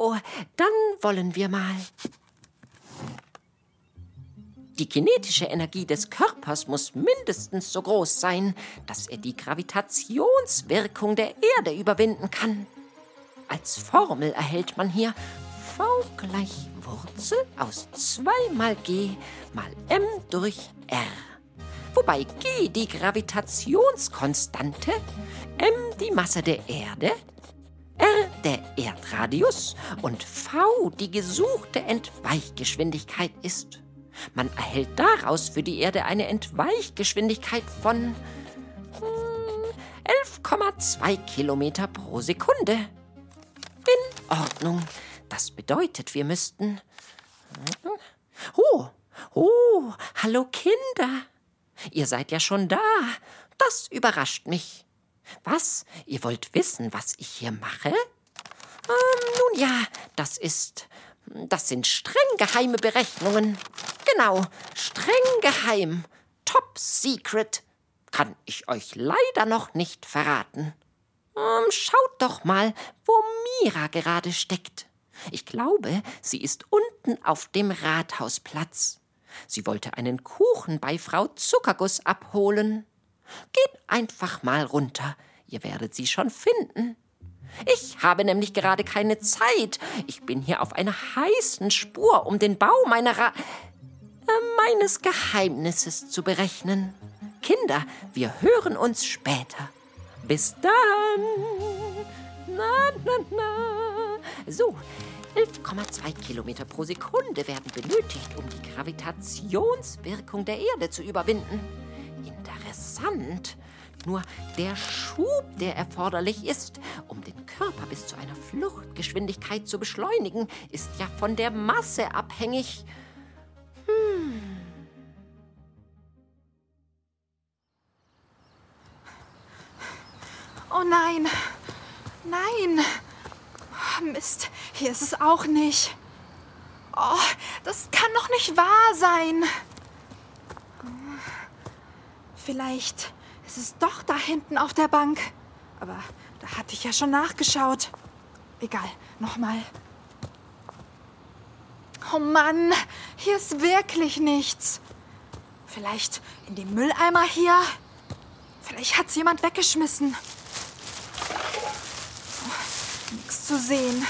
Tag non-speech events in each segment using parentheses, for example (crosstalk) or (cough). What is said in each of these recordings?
So, dann wollen wir mal. Die kinetische Energie des Körpers muss mindestens so groß sein, dass er die Gravitationswirkung der Erde überwinden kann. Als Formel erhält man hier V gleich Wurzel aus 2 mal G mal M durch R. Wobei G die Gravitationskonstante, M die Masse der Erde, der Erdradius und V die gesuchte Entweichgeschwindigkeit ist. Man erhält daraus für die Erde eine Entweichgeschwindigkeit von 11,2 hm, Kilometer pro Sekunde. In Ordnung. Das bedeutet, wir müssten. Oh, oh, hallo Kinder. Ihr seid ja schon da. Das überrascht mich. Was? Ihr wollt wissen, was ich hier mache? Ähm, nun ja, das ist. Das sind streng geheime Berechnungen. Genau, streng geheim. Top secret. Kann ich euch leider noch nicht verraten. Ähm, schaut doch mal, wo Mira gerade steckt. Ich glaube, sie ist unten auf dem Rathausplatz. Sie wollte einen Kuchen bei Frau Zuckerguss abholen. Geht einfach mal runter, ihr werdet sie schon finden. Ich habe nämlich gerade keine Zeit. Ich bin hier auf einer heißen Spur, um den Bau meiner Ra äh, meines Geheimnisses zu berechnen. Kinder, wir hören uns später. Bis dann. Na, na, na. So, 11,2 Kilometer pro Sekunde werden benötigt, um die Gravitationswirkung der Erde zu überwinden. Interessant. Nur der Schub, der erforderlich ist, um den Körper bis zu einer Fluchtgeschwindigkeit zu beschleunigen, ist ja von der Masse abhängig. Hm. Oh nein! Nein! Mist, hier ist es auch nicht. Oh, das kann doch nicht wahr sein. Vielleicht ist es doch da hinten auf der Bank. Aber da hatte ich ja schon nachgeschaut. Egal, nochmal. Oh Mann, hier ist wirklich nichts. Vielleicht in dem Mülleimer hier? Vielleicht hat es jemand weggeschmissen. zu sehen.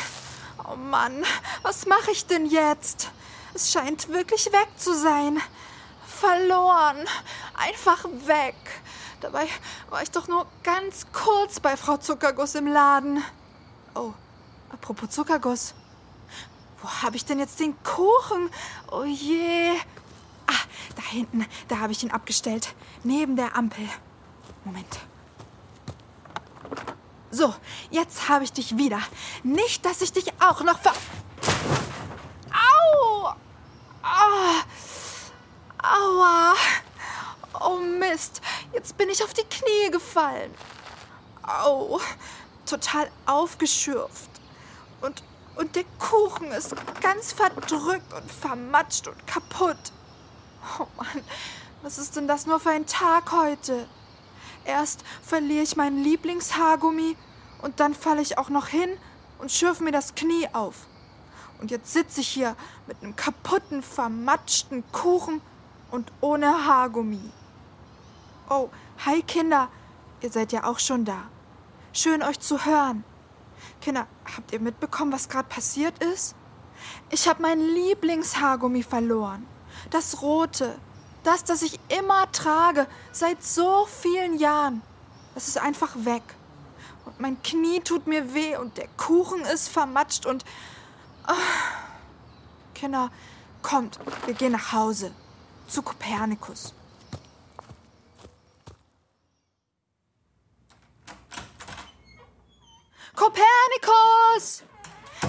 Oh Mann, was mache ich denn jetzt? Es scheint wirklich weg zu sein. Verloren. Einfach weg. Dabei war ich doch nur ganz kurz bei Frau Zuckerguss im Laden. Oh, apropos Zuckerguss. Wo habe ich denn jetzt den Kuchen? Oh je. Ah, da hinten, da habe ich ihn abgestellt. Neben der Ampel. Moment. So, jetzt habe ich dich wieder. Nicht, dass ich dich auch noch ver... Au! Ah! Aua! Oh Mist, jetzt bin ich auf die Knie gefallen. Au! Total aufgeschürft. Und, und der Kuchen ist ganz verdrückt und vermatscht und kaputt. Oh Mann, was ist denn das nur für ein Tag heute? Erst verliere ich meinen Lieblingshaargummi und dann falle ich auch noch hin und schürfe mir das Knie auf. Und jetzt sitze ich hier mit einem kaputten, vermatschten Kuchen und ohne Haargummi. Oh, hi Kinder, ihr seid ja auch schon da. Schön euch zu hören. Kinder, habt ihr mitbekommen, was gerade passiert ist? Ich habe mein Lieblingshaargummi verloren. Das rote, das, das ich immer trage, seit so vielen Jahren, das ist einfach weg. Und mein Knie tut mir weh und der Kuchen ist vermatscht und... Oh. Kinder, kommt, wir gehen nach Hause. Zu Kopernikus. Kopernikus!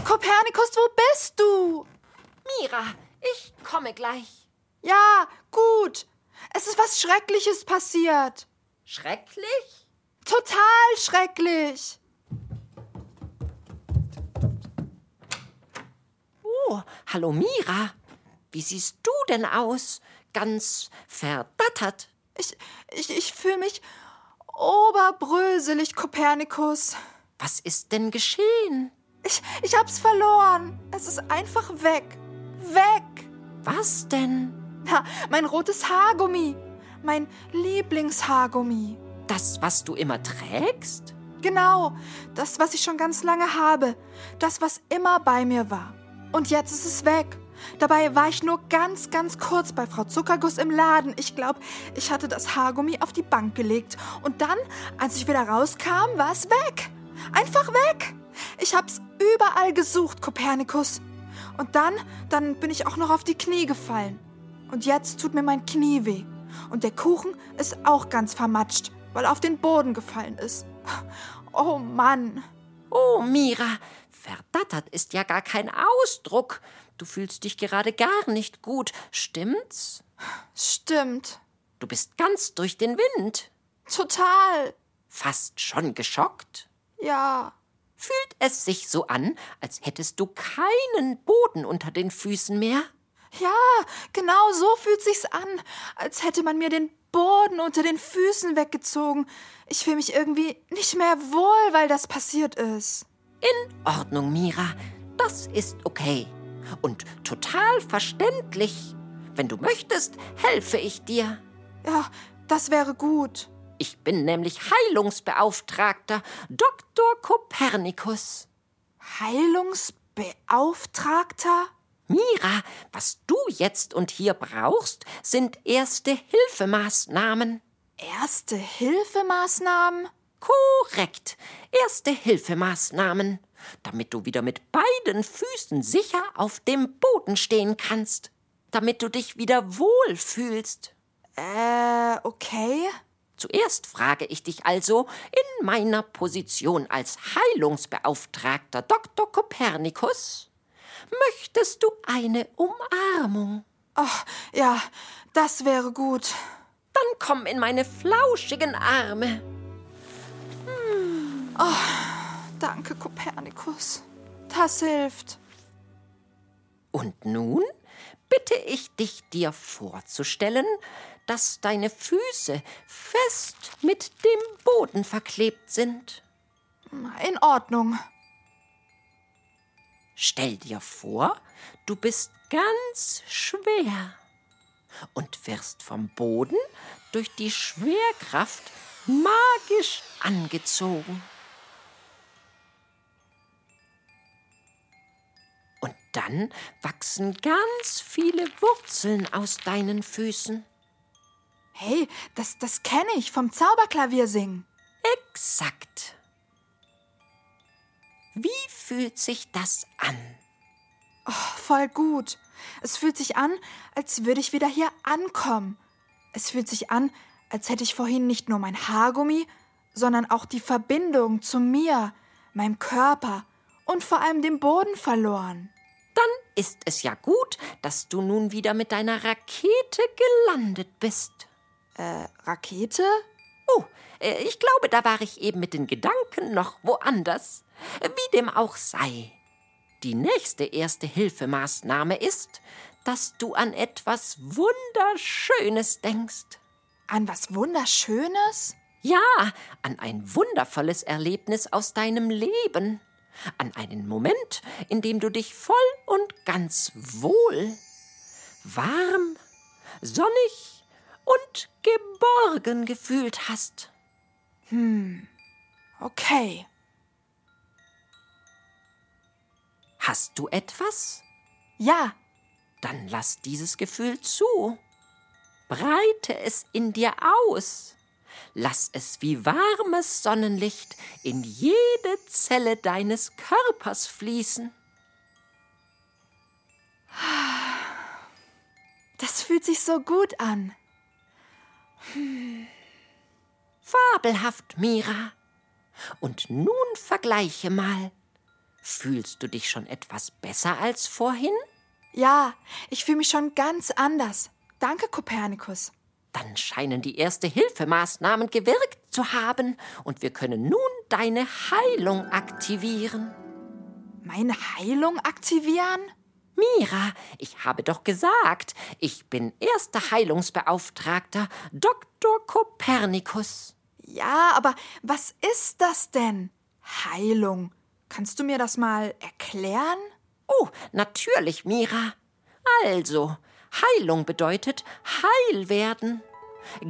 Kopernikus, wo bist du? Mira, ich komme gleich. Ja, gut. Es ist was Schreckliches passiert. Schrecklich? Total schrecklich. Oh, hallo Mira. Wie siehst du denn aus? Ganz verdattert. Ich, ich, ich fühle mich oberbröselig, Kopernikus. Was ist denn geschehen? Ich, ich hab's verloren. Es ist einfach weg. Weg. Was denn? Ha, mein rotes Haargummi. Mein Lieblingshaargummi. Das, was du immer trägst? Genau, das, was ich schon ganz lange habe. Das, was immer bei mir war. Und jetzt ist es weg. Dabei war ich nur ganz, ganz kurz bei Frau Zuckerguss im Laden. Ich glaube, ich hatte das Haargummi auf die Bank gelegt. Und dann, als ich wieder rauskam, war es weg. Einfach weg. Ich hab's überall gesucht, Kopernikus. Und dann, dann bin ich auch noch auf die Knie gefallen. Und jetzt tut mir mein Knie weh. Und der Kuchen ist auch ganz vermatscht, weil er auf den Boden gefallen ist. Oh Mann. Oh, Mira, verdattert ist ja gar kein Ausdruck. Du fühlst dich gerade gar nicht gut, stimmt's? Stimmt. Du bist ganz durch den Wind. Total. Fast schon geschockt. Ja. Fühlt es sich so an, als hättest du keinen Boden unter den Füßen mehr? Ja, genau so fühlt sich's an, als hätte man mir den Boden unter den Füßen weggezogen. Ich fühle mich irgendwie nicht mehr wohl, weil das passiert ist. In Ordnung, Mira. Das ist okay. Und total verständlich. Wenn du möchtest, helfe ich dir. Ja, das wäre gut. Ich bin nämlich Heilungsbeauftragter Dr. Kopernikus. Heilungsbeauftragter? Mira, was du jetzt und hier brauchst, sind erste Hilfemaßnahmen. Erste Hilfemaßnahmen? Korrekt. Erste Hilfemaßnahmen, damit du wieder mit beiden Füßen sicher auf dem Boden stehen kannst, damit du dich wieder wohl fühlst. Äh, okay. Zuerst frage ich dich also in meiner Position als Heilungsbeauftragter Dr. Kopernikus, möchtest du eine Umarmung? Ach, ja, das wäre gut. Dann komm in meine flauschigen Arme. Danke, Kopernikus. Das hilft. Und nun bitte ich dich, dir vorzustellen, dass deine Füße fest mit dem Boden verklebt sind. In Ordnung. Stell dir vor, du bist ganz schwer und wirst vom Boden durch die Schwerkraft magisch angezogen. Und dann wachsen ganz viele Wurzeln aus deinen Füßen. Hey, das, das kenne ich vom Zauberklaviersingen. Exakt. Wie fühlt sich das an? Oh, voll gut. Es fühlt sich an, als würde ich wieder hier ankommen. Es fühlt sich an, als hätte ich vorhin nicht nur mein Haargummi, sondern auch die Verbindung zu mir, meinem Körper und vor allem dem Boden verloren. Dann ist es ja gut, dass du nun wieder mit deiner Rakete gelandet bist. Äh, Rakete? Oh, äh, ich glaube, da war ich eben mit den Gedanken noch woanders. Wie dem auch sei. Die nächste erste Hilfemaßnahme ist, dass du an etwas Wunderschönes denkst. An was Wunderschönes? Ja, an ein wundervolles Erlebnis aus deinem Leben. An einen Moment, in dem du dich voll und ganz wohl, warm, sonnig und geborgen gefühlt hast. Okay. Hast du etwas? Ja, Dann lass dieses Gefühl zu. Breite es in dir aus. Lass es wie warmes Sonnenlicht in jede Zelle deines Körpers fließen. das fühlt sich so gut an. Fabelhaft, Mira. Und nun vergleiche mal. Fühlst du dich schon etwas besser als vorhin? Ja, ich fühle mich schon ganz anders. Danke, Kopernikus. Dann scheinen die Erste-Hilfemaßnahmen gewirkt zu haben und wir können nun deine Heilung aktivieren. Meine Heilung aktivieren? Mira, ich habe doch gesagt, ich bin erster Heilungsbeauftragter Dr. Kopernikus. Ja, aber was ist das denn? Heilung. Kannst du mir das mal erklären? Oh, natürlich, Mira. Also, Heilung bedeutet heil werden,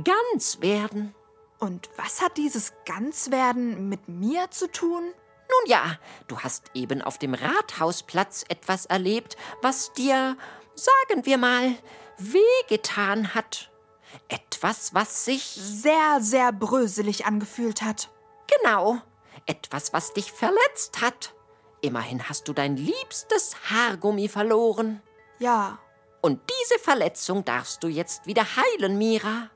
ganz werden. Und was hat dieses Ganzwerden mit mir zu tun? Nun ja, du hast eben auf dem Rathausplatz etwas erlebt, was dir, sagen wir mal, wehgetan hat. Etwas, was sich sehr, sehr bröselig angefühlt hat. Genau, etwas, was dich verletzt hat. Immerhin hast du dein liebstes Haargummi verloren. Ja. Und diese Verletzung darfst du jetzt wieder heilen, Mira.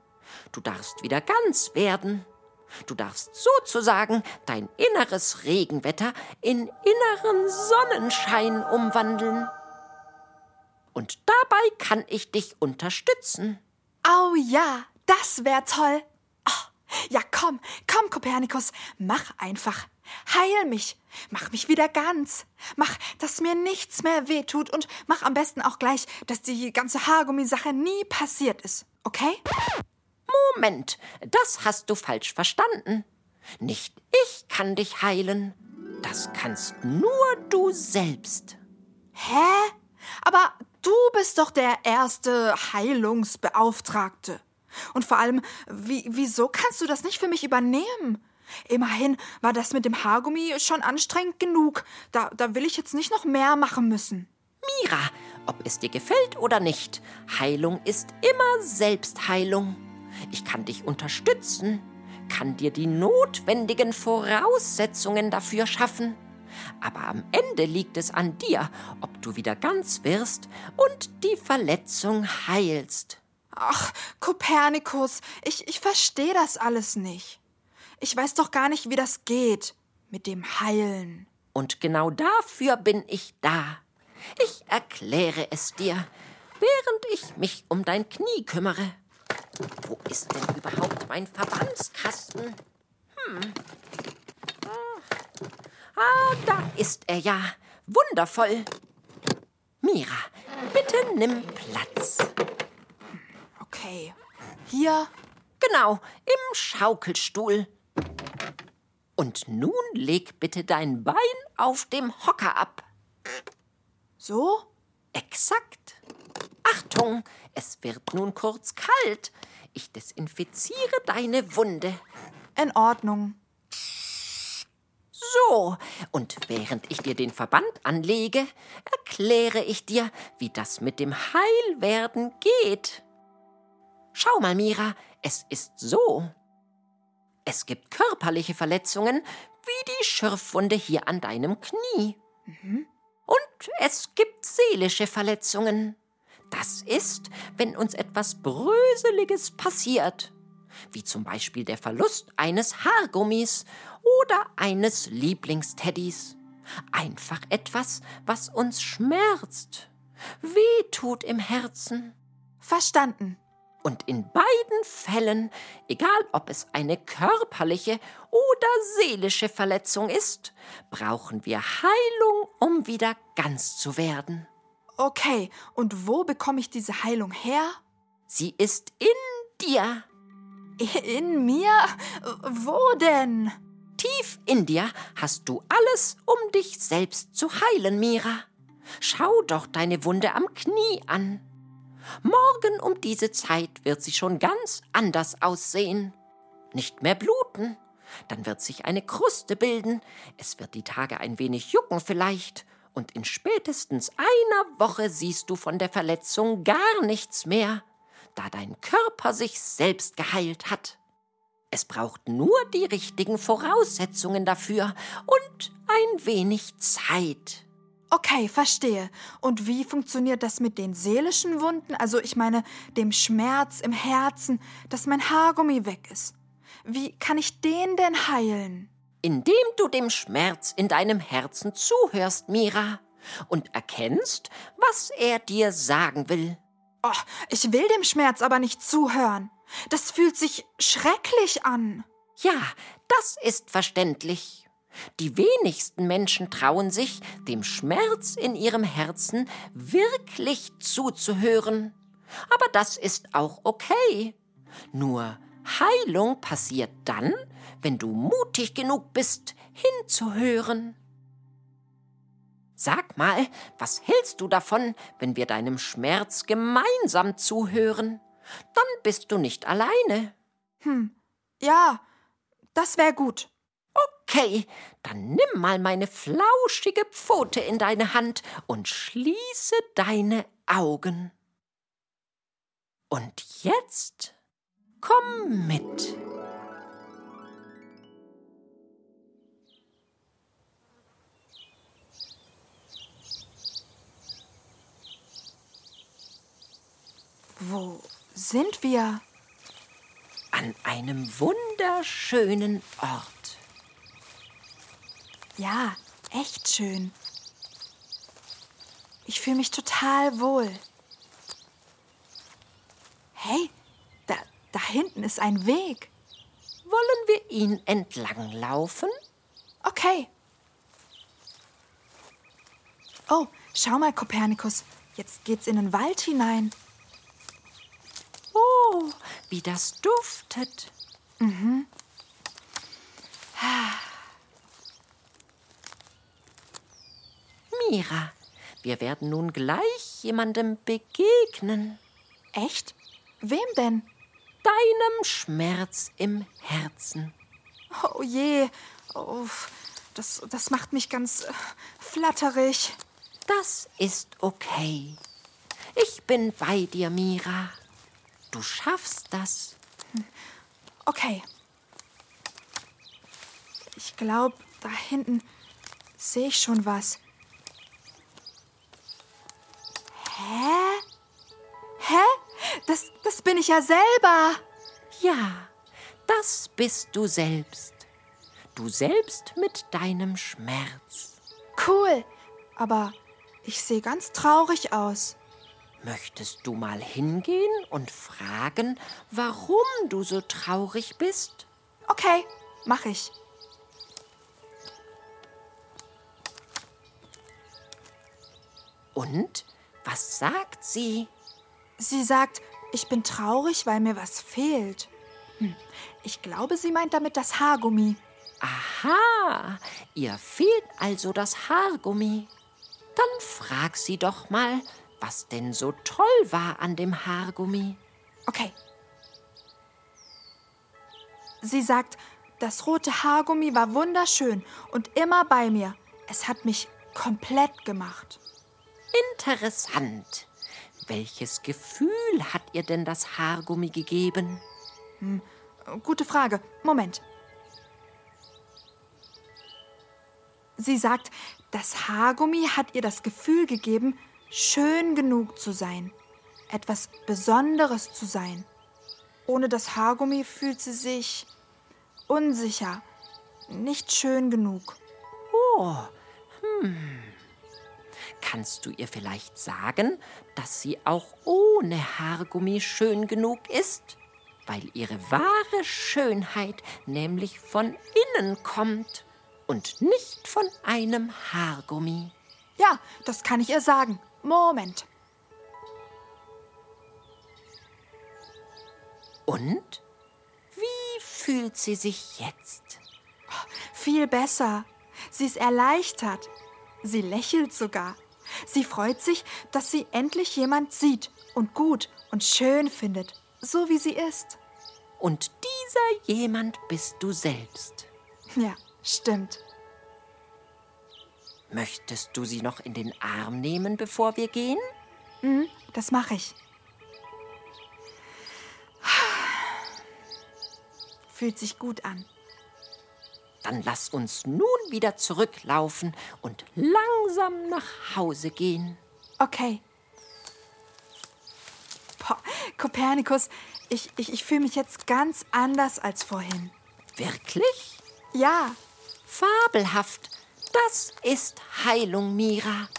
Du darfst wieder ganz werden. Du darfst sozusagen dein inneres Regenwetter in inneren Sonnenschein umwandeln. Und dabei kann ich dich unterstützen. Oh ja, das wär toll. Oh, ja, komm, komm, Kopernikus, mach einfach. Heil mich, mach mich wieder ganz. Mach, dass mir nichts mehr wehtut und mach am besten auch gleich, dass die ganze Haargummisache nie passiert ist. Okay? Moment, das hast du falsch verstanden. Nicht ich kann dich heilen. Das kannst nur du selbst. Hä? Aber du bist doch der erste Heilungsbeauftragte. Und vor allem, wie, wieso kannst du das nicht für mich übernehmen? Immerhin war das mit dem Haargummi schon anstrengend genug. Da, da will ich jetzt nicht noch mehr machen müssen. Mira, ob es dir gefällt oder nicht, Heilung ist immer Selbstheilung. Ich kann dich unterstützen, kann dir die notwendigen Voraussetzungen dafür schaffen. Aber am Ende liegt es an dir, ob du wieder ganz wirst und die Verletzung heilst. Ach, Kopernikus, ich, ich verstehe das alles nicht. Ich weiß doch gar nicht, wie das geht mit dem Heilen. Und genau dafür bin ich da. Ich erkläre es dir, während ich mich um dein Knie kümmere. Wo ist denn überhaupt mein Verbandskasten? Hm. Ah, da ist er ja. Wundervoll. Mira, bitte nimm Platz. Okay. Hier? Genau, im Schaukelstuhl. Und nun leg bitte dein Bein auf dem Hocker ab. So? Exakt. Achtung, es wird nun kurz kalt. Ich desinfiziere deine Wunde. In Ordnung. So, und während ich dir den Verband anlege, erkläre ich dir, wie das mit dem Heilwerden geht. Schau mal, Mira, es ist so. Es gibt körperliche Verletzungen, wie die Schürfwunde hier an deinem Knie. Mhm. Und es gibt seelische Verletzungen. Das ist, wenn uns etwas Bröseliges passiert, wie zum Beispiel der Verlust eines Haargummis oder eines Lieblingsteddys. Einfach etwas, was uns schmerzt, weh tut im Herzen. Verstanden. Und in beiden Fällen, egal ob es eine körperliche oder seelische Verletzung ist, brauchen wir Heilung, um wieder ganz zu werden. Okay, und wo bekomme ich diese Heilung her? Sie ist in dir. In mir? Wo denn? Tief in dir hast du alles, um dich selbst zu heilen, Mira. Schau doch deine Wunde am Knie an. Morgen um diese Zeit wird sie schon ganz anders aussehen. Nicht mehr bluten. Dann wird sich eine Kruste bilden. Es wird die Tage ein wenig jucken vielleicht. Und in spätestens einer Woche siehst du von der Verletzung gar nichts mehr, da dein Körper sich selbst geheilt hat. Es braucht nur die richtigen Voraussetzungen dafür und ein wenig Zeit. Okay, verstehe. Und wie funktioniert das mit den seelischen Wunden? Also ich meine, dem Schmerz im Herzen, dass mein Haargummi weg ist. Wie kann ich den denn heilen? Indem du dem Schmerz in deinem Herzen zuhörst, Mira, und erkennst, was er dir sagen will. Oh, ich will dem Schmerz aber nicht zuhören. Das fühlt sich schrecklich an. Ja, das ist verständlich. Die wenigsten Menschen trauen sich, dem Schmerz in ihrem Herzen wirklich zuzuhören. Aber das ist auch okay. Nur Heilung passiert dann, wenn du mutig genug bist, hinzuhören. Sag mal, was hältst du davon, wenn wir deinem Schmerz gemeinsam zuhören? Dann bist du nicht alleine. Hm, ja, das wäre gut. Okay, dann nimm mal meine flauschige Pfote in deine Hand und schließe deine Augen. Und jetzt komm mit. Wo sind wir? An einem wunderschönen Ort. Ja, echt schön. Ich fühle mich total wohl. Hey, da, da hinten ist ein Weg. Wollen wir ihn entlang laufen? Okay. Oh, schau mal, Kopernikus. Jetzt geht's in den Wald hinein. Oh, wie das duftet. Mhm. Mira, wir werden nun gleich jemandem begegnen. Echt? Wem denn? Deinem Schmerz im Herzen. Oh je. Oh, das, das macht mich ganz äh, flatterig. Das ist okay. Ich bin bei dir, Mira. Du schaffst das. Okay. Ich glaube, da hinten sehe ich schon was. Hä? Hä? Das, das bin ich ja selber. Ja, das bist du selbst. Du selbst mit deinem Schmerz. Cool. Aber ich sehe ganz traurig aus. Möchtest du mal hingehen und fragen, warum du so traurig bist? Okay, mach ich. Und was sagt sie? Sie sagt, ich bin traurig, weil mir was fehlt. Hm. Ich glaube, sie meint damit das Haargummi. Aha, ihr fehlt also das Haargummi. Dann frag sie doch mal, was denn so toll war an dem Haargummi. Okay. Sie sagt, das rote Haargummi war wunderschön und immer bei mir. Es hat mich komplett gemacht. Interessant. Welches Gefühl hat ihr denn das Haargummi gegeben? Hm, gute Frage. Moment. Sie sagt, das Haargummi hat ihr das Gefühl gegeben, schön genug zu sein, etwas Besonderes zu sein. Ohne das Haargummi fühlt sie sich unsicher, nicht schön genug. Oh, hm. Kannst du ihr vielleicht sagen, dass sie auch ohne Haargummi schön genug ist? Weil ihre wahre Schönheit nämlich von innen kommt und nicht von einem Haargummi. Ja, das kann ich ihr sagen. Moment. Und? Wie fühlt sie sich jetzt? Viel besser. Sie ist erleichtert. Sie lächelt sogar. Sie freut sich, dass sie endlich jemand sieht und gut und schön findet, so wie sie ist. Und dieser jemand bist du selbst. Ja, stimmt. Möchtest du sie noch in den Arm nehmen, bevor wir gehen? Mhm, das mache ich. Fühlt sich gut an. Dann lass uns nun wieder zurücklaufen und langsam nach Hause gehen. Okay. Boah, Kopernikus, ich, ich, ich fühle mich jetzt ganz anders als vorhin. Wirklich? Ja, Fabelhaft. Das ist Heilung, Mira.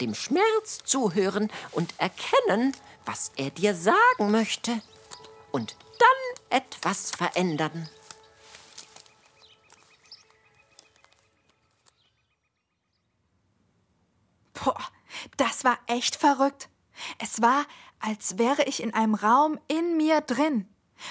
Dem Schmerz zuhören und erkennen, was er dir sagen möchte. Und dann etwas verändern. Boah, das war echt verrückt. Es war, als wäre ich in einem Raum in mir drin.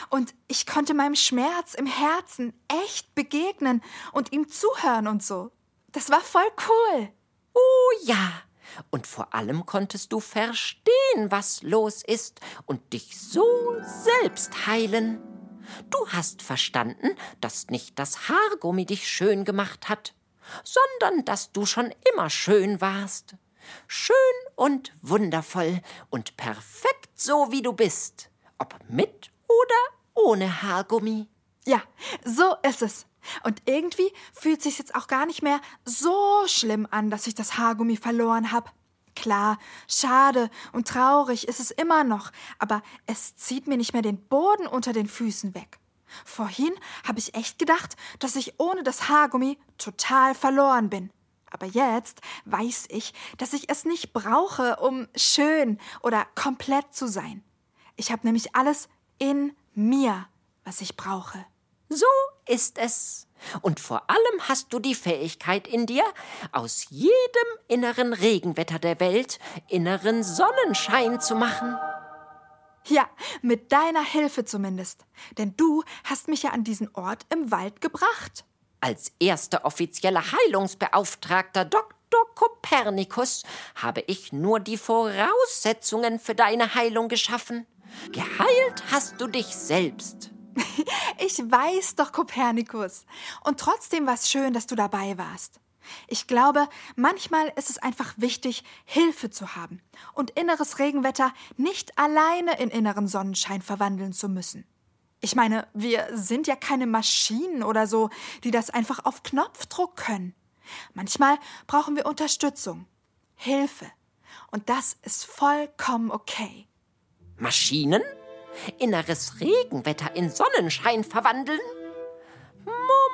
Und ich konnte meinem Schmerz im Herzen echt begegnen und ihm zuhören und so. Das war voll cool. Oh ja. Und vor allem konntest du verstehen, was los ist und dich so selbst heilen. Du hast verstanden, dass nicht das Haargummi dich schön gemacht hat, sondern dass du schon immer schön warst. Schön und wundervoll und perfekt so wie du bist, ob mit oder ohne Haargummi. Ja, so ist es. Und irgendwie fühlt sich jetzt auch gar nicht mehr so schlimm an, dass ich das Haargummi verloren habe. Klar, schade und traurig ist es immer noch, aber es zieht mir nicht mehr den Boden unter den Füßen weg. Vorhin habe ich echt gedacht, dass ich ohne das Haargummi total verloren bin. Aber jetzt weiß ich, dass ich es nicht brauche, um schön oder komplett zu sein. Ich habe nämlich alles in mir, was ich brauche. So ist es. Und vor allem hast du die Fähigkeit in dir, aus jedem inneren Regenwetter der Welt inneren Sonnenschein zu machen. Ja, mit deiner Hilfe zumindest. Denn du hast mich ja an diesen Ort im Wald gebracht. Als erster offizieller Heilungsbeauftragter Dr. Kopernikus habe ich nur die Voraussetzungen für deine Heilung geschaffen. Geheilt hast du dich selbst. (laughs) Ich weiß doch, Kopernikus. Und trotzdem war es schön, dass du dabei warst. Ich glaube, manchmal ist es einfach wichtig, Hilfe zu haben und inneres Regenwetter nicht alleine in inneren Sonnenschein verwandeln zu müssen. Ich meine, wir sind ja keine Maschinen oder so, die das einfach auf Knopfdruck können. Manchmal brauchen wir Unterstützung, Hilfe. Und das ist vollkommen okay. Maschinen? Inneres Regenwetter in Sonnenschein verwandeln?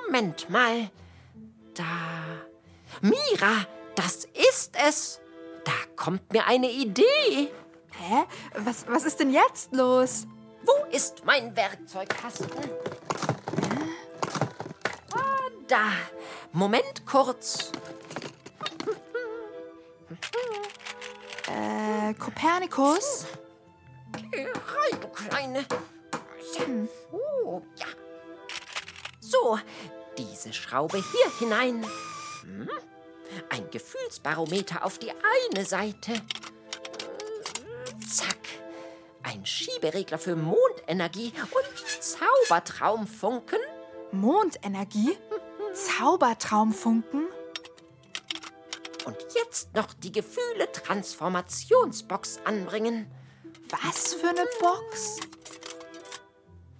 Moment mal. Da. Mira, das ist es. Da kommt mir eine Idee. Hä? Was, was ist denn jetzt los? Wo ist mein Werkzeugkasten? Ah, da. Moment kurz. Äh, Kopernikus? Kleine. Oh, ja. So, diese Schraube hier hinein. Hm? Ein Gefühlsbarometer auf die eine Seite. Zack. Ein Schieberegler für Mondenergie und Zaubertraumfunken. Mondenergie? Zaubertraumfunken? Und jetzt noch die Gefühle-Transformationsbox anbringen. Was für eine Box?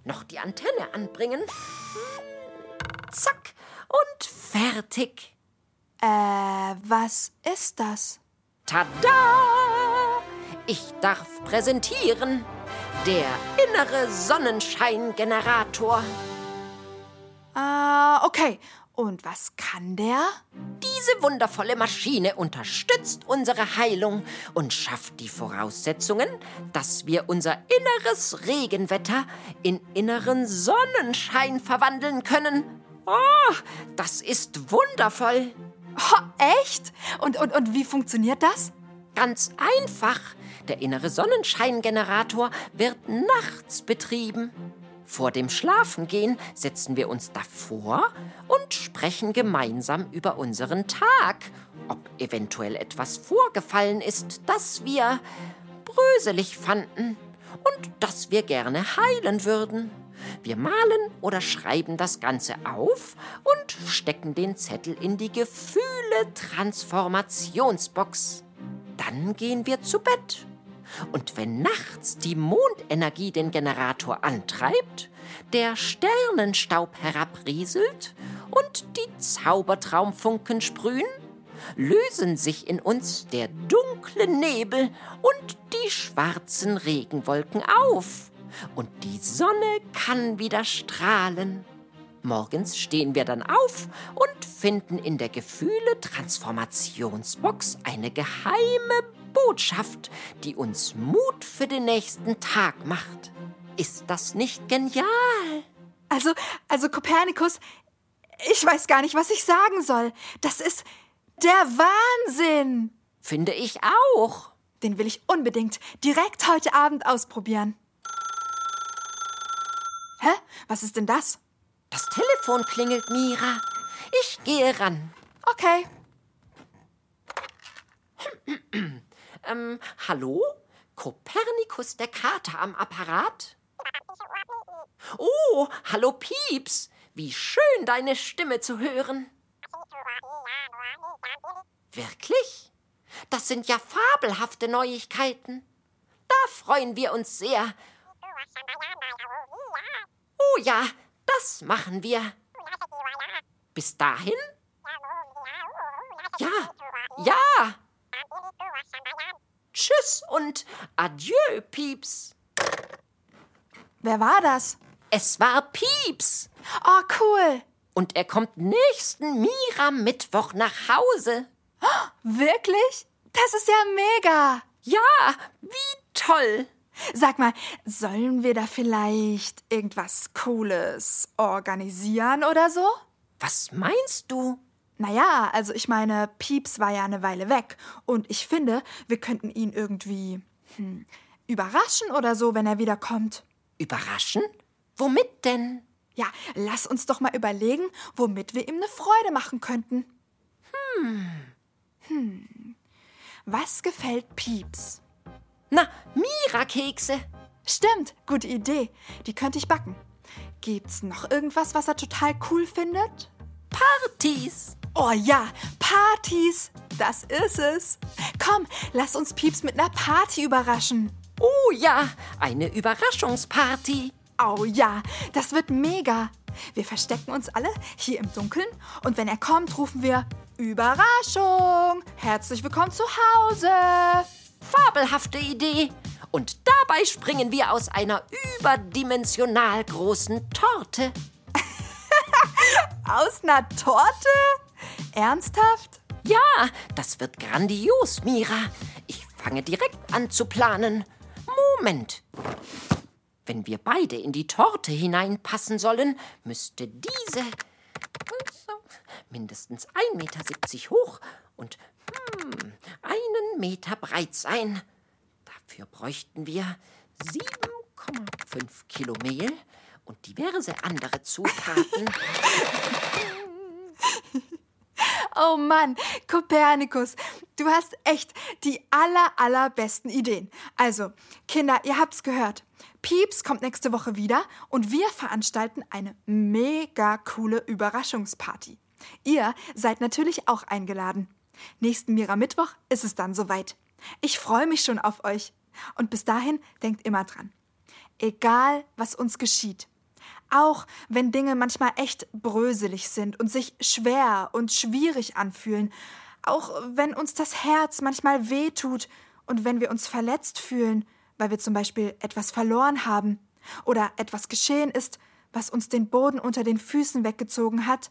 Noch die Antenne anbringen. Zack. Und fertig. Äh, was ist das? Tada! Ich darf präsentieren. Der innere Sonnenscheingenerator. Ah, okay. Und was kann der? Diese wundervolle Maschine unterstützt unsere Heilung und schafft die Voraussetzungen, dass wir unser inneres Regenwetter in inneren Sonnenschein verwandeln können. Oh, das ist wundervoll. Oh, echt? Und, und, und wie funktioniert das? Ganz einfach. Der innere Sonnenscheingenerator wird nachts betrieben. Vor dem Schlafengehen setzen wir uns davor und sprechen gemeinsam über unseren Tag, ob eventuell etwas vorgefallen ist, das wir bröselig fanden und das wir gerne heilen würden. Wir malen oder schreiben das Ganze auf und stecken den Zettel in die Gefühle-Transformationsbox. Dann gehen wir zu Bett. Und wenn nachts die Mondenergie den Generator antreibt, der Sternenstaub herabrieselt und die Zaubertraumfunken sprühen, lösen sich in uns der dunkle Nebel und die schwarzen Regenwolken auf. Und die Sonne kann wieder strahlen. Morgens stehen wir dann auf und finden in der Gefühle-Transformationsbox eine geheime Botschaft, die uns Mut für den nächsten Tag macht. Ist das nicht genial? Also, also Kopernikus, ich weiß gar nicht, was ich sagen soll. Das ist der Wahnsinn. Finde ich auch. Den will ich unbedingt direkt heute Abend ausprobieren. Hä? Was ist denn das? Das Telefon klingelt, Mira. Ich gehe ran. Okay. Ähm, hallo? Kopernikus der Kater am Apparat? Oh, hallo Pieps. Wie schön, deine Stimme zu hören. Wirklich? Das sind ja fabelhafte Neuigkeiten. Da freuen wir uns sehr. Oh ja, das machen wir. Bis dahin? Ja, ja. Tschüss und adieu, Pieps. Wer war das? Es war Pieps. Oh, cool. Und er kommt nächsten Mira-Mittwoch nach Hause. Wirklich? Das ist ja mega. Ja, wie toll. Sag mal, sollen wir da vielleicht irgendwas Cooles organisieren oder so? Was meinst du? Naja, also ich meine, Pieps war ja eine Weile weg und ich finde, wir könnten ihn irgendwie hm, überraschen oder so, wenn er wiederkommt. Überraschen? Womit denn? Ja, lass uns doch mal überlegen, womit wir ihm eine Freude machen könnten. Hm. Hm. Was gefällt Pieps? Na, Mira-Kekse. Stimmt, gute Idee. Die könnte ich backen. Gibt's noch irgendwas, was er total cool findet? Partys. Oh ja, Partys. Das ist es. Komm, lass uns Pieps mit einer Party überraschen. Oh ja, eine Überraschungsparty. Oh ja, das wird mega. Wir verstecken uns alle hier im Dunkeln und wenn er kommt, rufen wir Überraschung! Herzlich willkommen zu Hause! Fabelhafte Idee. Und dabei springen wir aus einer überdimensional großen Torte. (laughs) Aus einer Torte? Ernsthaft? Ja, das wird grandios, Mira. Ich fange direkt an zu planen. Moment. Wenn wir beide in die Torte hineinpassen sollen, müsste diese mindestens 1,70 Meter hoch und hm, einen Meter breit sein. Dafür bräuchten wir 7,5 Kilo Mehl und diverse andere Zutaten. (laughs) Oh Mann, Kopernikus, du hast echt die aller, allerbesten Ideen. Also, Kinder, ihr habt's gehört. Pieps kommt nächste Woche wieder und wir veranstalten eine mega coole Überraschungsparty. Ihr seid natürlich auch eingeladen. Nächsten Mira Mittwoch ist es dann soweit. Ich freue mich schon auf euch. Und bis dahin denkt immer dran. Egal, was uns geschieht. Auch wenn Dinge manchmal echt bröselig sind und sich schwer und schwierig anfühlen. Auch wenn uns das Herz manchmal wehtut und wenn wir uns verletzt fühlen, weil wir zum Beispiel etwas verloren haben oder etwas geschehen ist, was uns den Boden unter den Füßen weggezogen hat.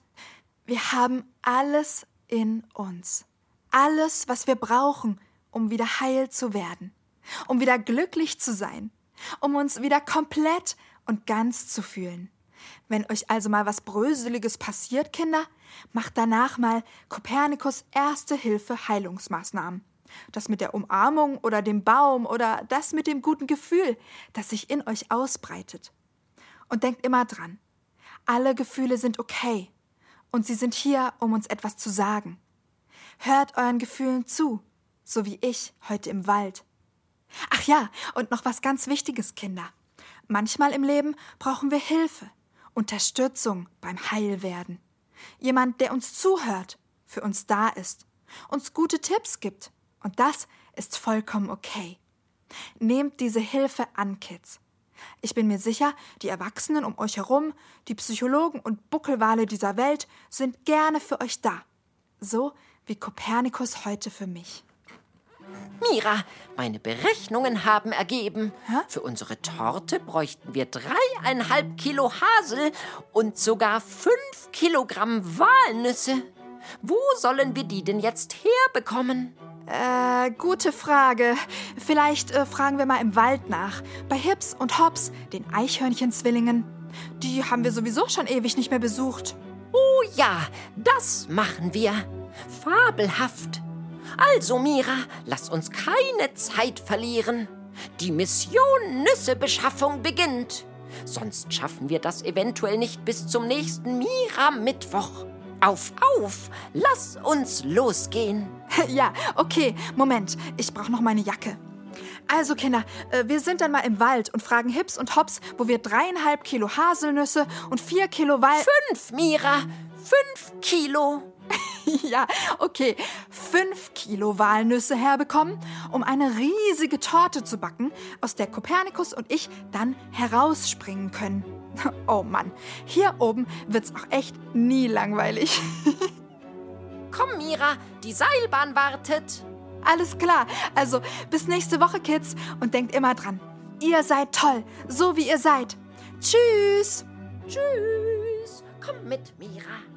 Wir haben alles in uns. Alles, was wir brauchen, um wieder heil zu werden, um wieder glücklich zu sein, um uns wieder komplett und ganz zu fühlen. Wenn euch also mal was Bröseliges passiert, Kinder, macht danach mal Kopernikus Erste Hilfe Heilungsmaßnahmen. Das mit der Umarmung oder dem Baum oder das mit dem guten Gefühl, das sich in euch ausbreitet. Und denkt immer dran, alle Gefühle sind okay und sie sind hier, um uns etwas zu sagen. Hört euren Gefühlen zu, so wie ich heute im Wald. Ach ja, und noch was ganz Wichtiges, Kinder. Manchmal im Leben brauchen wir Hilfe, Unterstützung beim Heilwerden. Jemand, der uns zuhört, für uns da ist, uns gute Tipps gibt. Und das ist vollkommen okay. Nehmt diese Hilfe an, Kids. Ich bin mir sicher, die Erwachsenen um euch herum, die Psychologen und Buckelwale dieser Welt sind gerne für euch da. So wie Kopernikus heute für mich. Mira, meine Berechnungen haben ergeben. Hä? Für unsere Torte bräuchten wir dreieinhalb Kilo Hasel und sogar fünf Kilogramm Walnüsse. Wo sollen wir die denn jetzt herbekommen? Äh, gute Frage. Vielleicht äh, fragen wir mal im Wald nach. Bei Hips und Hops, den Eichhörnchenzwillingen. Die haben wir sowieso schon ewig nicht mehr besucht. Oh ja, das machen wir. Fabelhaft. Also, Mira, lass uns keine Zeit verlieren. Die Mission Nüssebeschaffung beginnt. Sonst schaffen wir das eventuell nicht bis zum nächsten Mira-Mittwoch. Auf, auf, lass uns losgehen. (laughs) ja, okay, Moment, ich brauche noch meine Jacke. Also Kinder, äh, wir sind dann mal im Wald und fragen Hips und Hops, wo wir dreieinhalb Kilo Haselnüsse und vier Kilo Wal... Fünf, Mira, fünf Kilo. (laughs) ja, okay, fünf Kilo Walnüsse herbekommen, um eine riesige Torte zu backen, aus der Kopernikus und ich dann herausspringen können. (laughs) Oh Mann, hier oben wird's auch echt nie langweilig. (laughs) Komm, Mira, die Seilbahn wartet. Alles klar, also bis nächste Woche, Kids, und denkt immer dran. Ihr seid toll, so wie ihr seid. Tschüss. Tschüss. Komm mit, Mira.